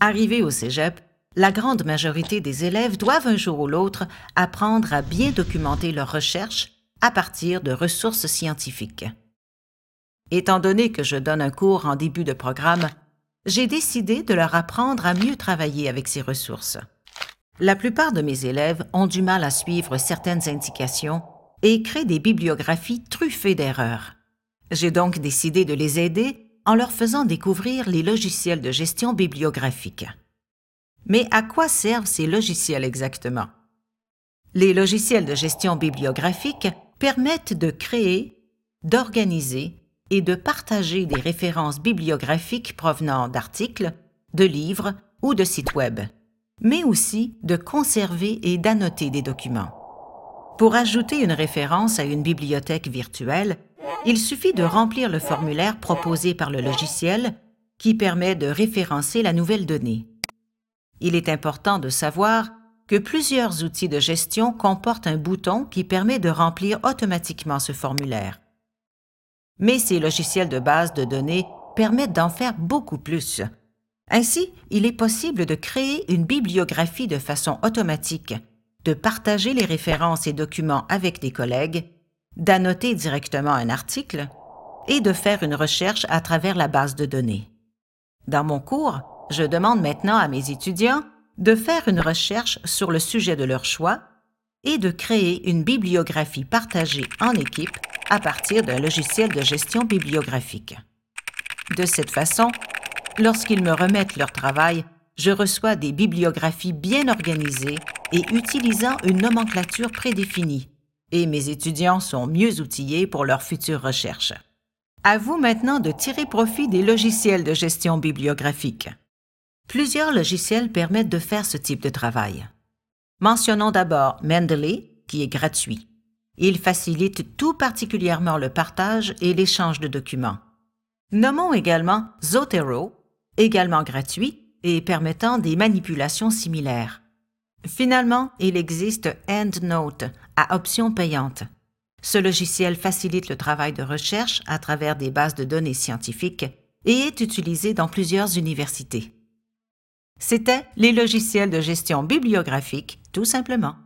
Arrivés au cégep, la grande majorité des élèves doivent un jour ou l'autre apprendre à bien documenter leurs recherches à partir de ressources scientifiques. Étant donné que je donne un cours en début de programme, j'ai décidé de leur apprendre à mieux travailler avec ces ressources. La plupart de mes élèves ont du mal à suivre certaines indications et créent des bibliographies truffées d'erreurs. J'ai donc décidé de les aider en leur faisant découvrir les logiciels de gestion bibliographique. Mais à quoi servent ces logiciels exactement? Les logiciels de gestion bibliographique permettent de créer, d'organiser et de partager des références bibliographiques provenant d'articles, de livres ou de sites Web, mais aussi de conserver et d'annoter des documents. Pour ajouter une référence à une bibliothèque virtuelle, il suffit de remplir le formulaire proposé par le logiciel qui permet de référencer la nouvelle donnée. Il est important de savoir que plusieurs outils de gestion comportent un bouton qui permet de remplir automatiquement ce formulaire. Mais ces logiciels de base de données permettent d'en faire beaucoup plus. Ainsi, il est possible de créer une bibliographie de façon automatique, de partager les références et documents avec des collègues d'annoter directement un article et de faire une recherche à travers la base de données. Dans mon cours, je demande maintenant à mes étudiants de faire une recherche sur le sujet de leur choix et de créer une bibliographie partagée en équipe à partir d'un logiciel de gestion bibliographique. De cette façon, lorsqu'ils me remettent leur travail, je reçois des bibliographies bien organisées et utilisant une nomenclature prédéfinie et mes étudiants sont mieux outillés pour leurs futures recherches. À vous maintenant de tirer profit des logiciels de gestion bibliographique. Plusieurs logiciels permettent de faire ce type de travail. Mentionnons d'abord Mendeley, qui est gratuit. Il facilite tout particulièrement le partage et l'échange de documents. Nommons également Zotero, également gratuit et permettant des manipulations similaires. Finalement, il existe EndNote à option payante. Ce logiciel facilite le travail de recherche à travers des bases de données scientifiques et est utilisé dans plusieurs universités. C'était les logiciels de gestion bibliographique, tout simplement.